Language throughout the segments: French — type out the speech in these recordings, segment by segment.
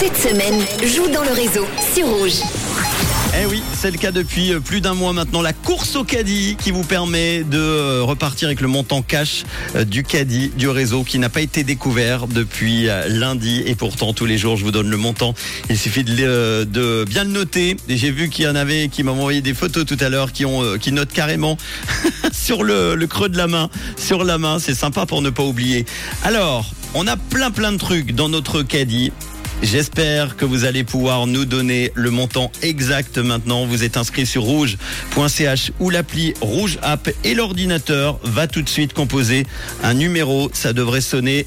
Cette semaine, joue dans le réseau sur Rouge. Eh oui, c'est le cas depuis euh, plus d'un mois maintenant. La course au caddie qui vous permet de euh, repartir avec le montant cash euh, du caddie du réseau qui n'a pas été découvert depuis lundi. Et pourtant, tous les jours, je vous donne le montant. Il suffit de, bien le noter. Et j'ai vu qu'il y en avait qui m'ont envoyé des photos tout à l'heure qui notent carrément sur le, le creux de la main. Sur la main, c'est sympa pour ne pas oublier. Alors, on a plein plein de trucs dans notre caddie. J'espère que vous allez pouvoir nous donner le montant exact maintenant. Vous êtes inscrit sur rouge.ch ou l'appli Rouge App et l'ordinateur va tout de suite composer un numéro. Ça devrait sonner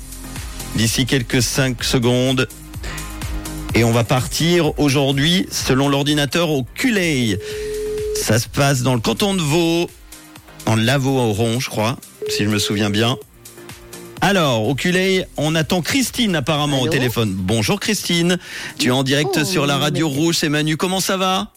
d'ici quelques 5 secondes. Et on va partir aujourd'hui, selon l'ordinateur, au Culey. Ça se passe dans le canton de Vaud, en Lavaux-au-Rond, je crois, si je me souviens bien. Alors, au Culey, on attend Christine apparemment au téléphone. Bonjour Christine, tu es en direct Oh, sur la radio mais- rouge, c'est Manu, comment ça va?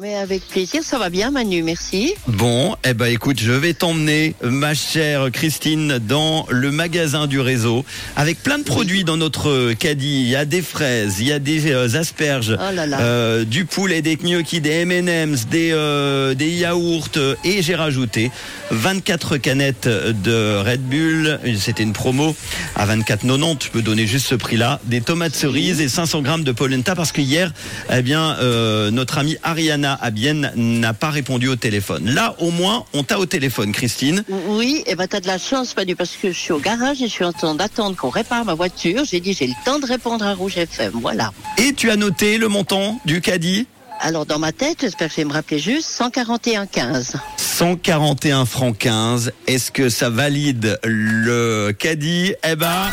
Mais avec plaisir, ça va bien Manu, merci. Bon, eh ben écoute, je vais t'emmener, ma chère Christine, dans le magasin du réseau, avec plein de produits dans notre caddie. Il y a des fraises, il y a des euh, asperges, Oh là là. euh, du poulet, des gnocchis, des M&M's, des, euh, des yaourts, et j'ai rajouté 24 canettes de Red Bull. C'était une promo à 24,90. Je peux donner juste ce prix-là. Des tomates cerises et 500 grammes de polenta parce que hier, eh bien, notre amie À Bienne n'a pas répondu au téléphone. Là, au moins, on t'a au téléphone, Christine. Oui, et ben t'as de la chance Manu, parce que je suis au garage et je suis en train d'attendre qu'on répare ma voiture. J'ai dit j'ai le temps de répondre à Rouge FM, voilà. Et tu as noté le montant du caddie Alors dans ma tête, j'espère que je vais me rappeler juste 141,15. 141 francs 15. Est-ce que ça valide le caddie? Eh ben,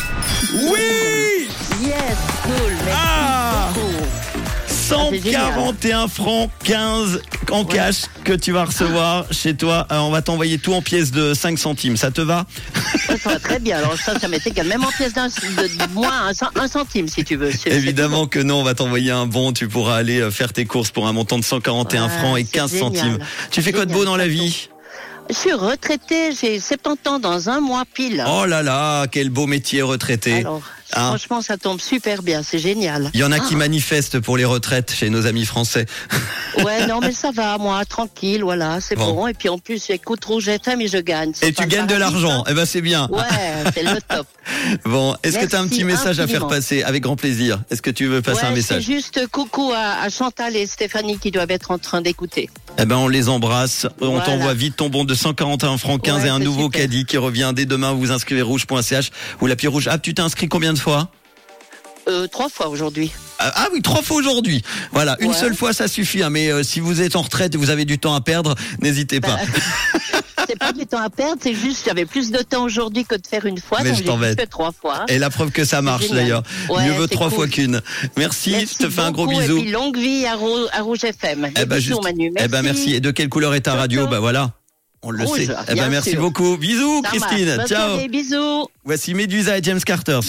oui Yes, cool, merci Ah. 141 francs 15 en cash que tu vas recevoir chez toi. Euh, on va t'envoyer tout en pièces de 5 centimes. Ça te va? Ça, va très bien. Alors ça, ça m'est égal. Même en pièce d'un, de, moins un, cent- un centime si tu veux. C'est- Évidemment que non, on va t'envoyer un bon. Tu pourras aller euh, faire tes courses pour un montant de 141 Ouais, francs et c'est 15 génial. centimes. Tu fais quoi de beau Génial, dans la vie? Je suis retraitée, j'ai 70 ans dans un mois pile. Oh là là, quel beau métier retraité. Alors, Hein franchement, ça tombe super bien, c'est génial. Il y en a qui manifestent pour les retraites chez nos amis français. Ouais, non, mais ça va, moi, tranquille, voilà, c'est Bon. bon. Et puis en plus, j'écoute Rouge FM et je gagne. Et tu gagnes de l'argent. Eh ben c'est bien. Ouais, c'est le top. Bon, est-ce que tu as un petit message à faire passer? Avec grand plaisir. Est-ce que tu veux passer un message? juste coucou à, à Chantal et Stéphanie qui doivent être en train d'écouter. Eh ben, on les embrasse. On t'envoie vite ton bon de 141 francs 15 Ouais, et un nouveau super. caddie qui revient dès demain. Vous inscrivez rouge.ch ou l'appli rouge. Ah, tu t'es inscrit combien de fois? Euh, trois fois aujourd'hui. Ah, ah oui, trois fois aujourd'hui. Voilà, une Ouais. seule fois ça suffit. hein, mais euh, si vous êtes en retraite et vous avez du temps à perdre, n'hésitez pas. c'est pas du temps à perdre, c'est juste j'avais plus de temps aujourd'hui que de faire une fois, Mais donc j'ai fait trois fois. Et la preuve que ça marche d'ailleurs. Ouais, Mieux vaut trois cool. fois qu'une. Merci, Merci je te fais un gros bisou. Et puis longue vie à, Rou- à Rouge FM. Eh ben, bisous, Manu. eh ben merci. Et de quelle couleur est ta radio ciao. Bah voilà. On le Rouge, sait. Eh ben merci sûr. beaucoup. Bisous Ça. Christine. Ciao. bisous. Voici Medusa et James Carter.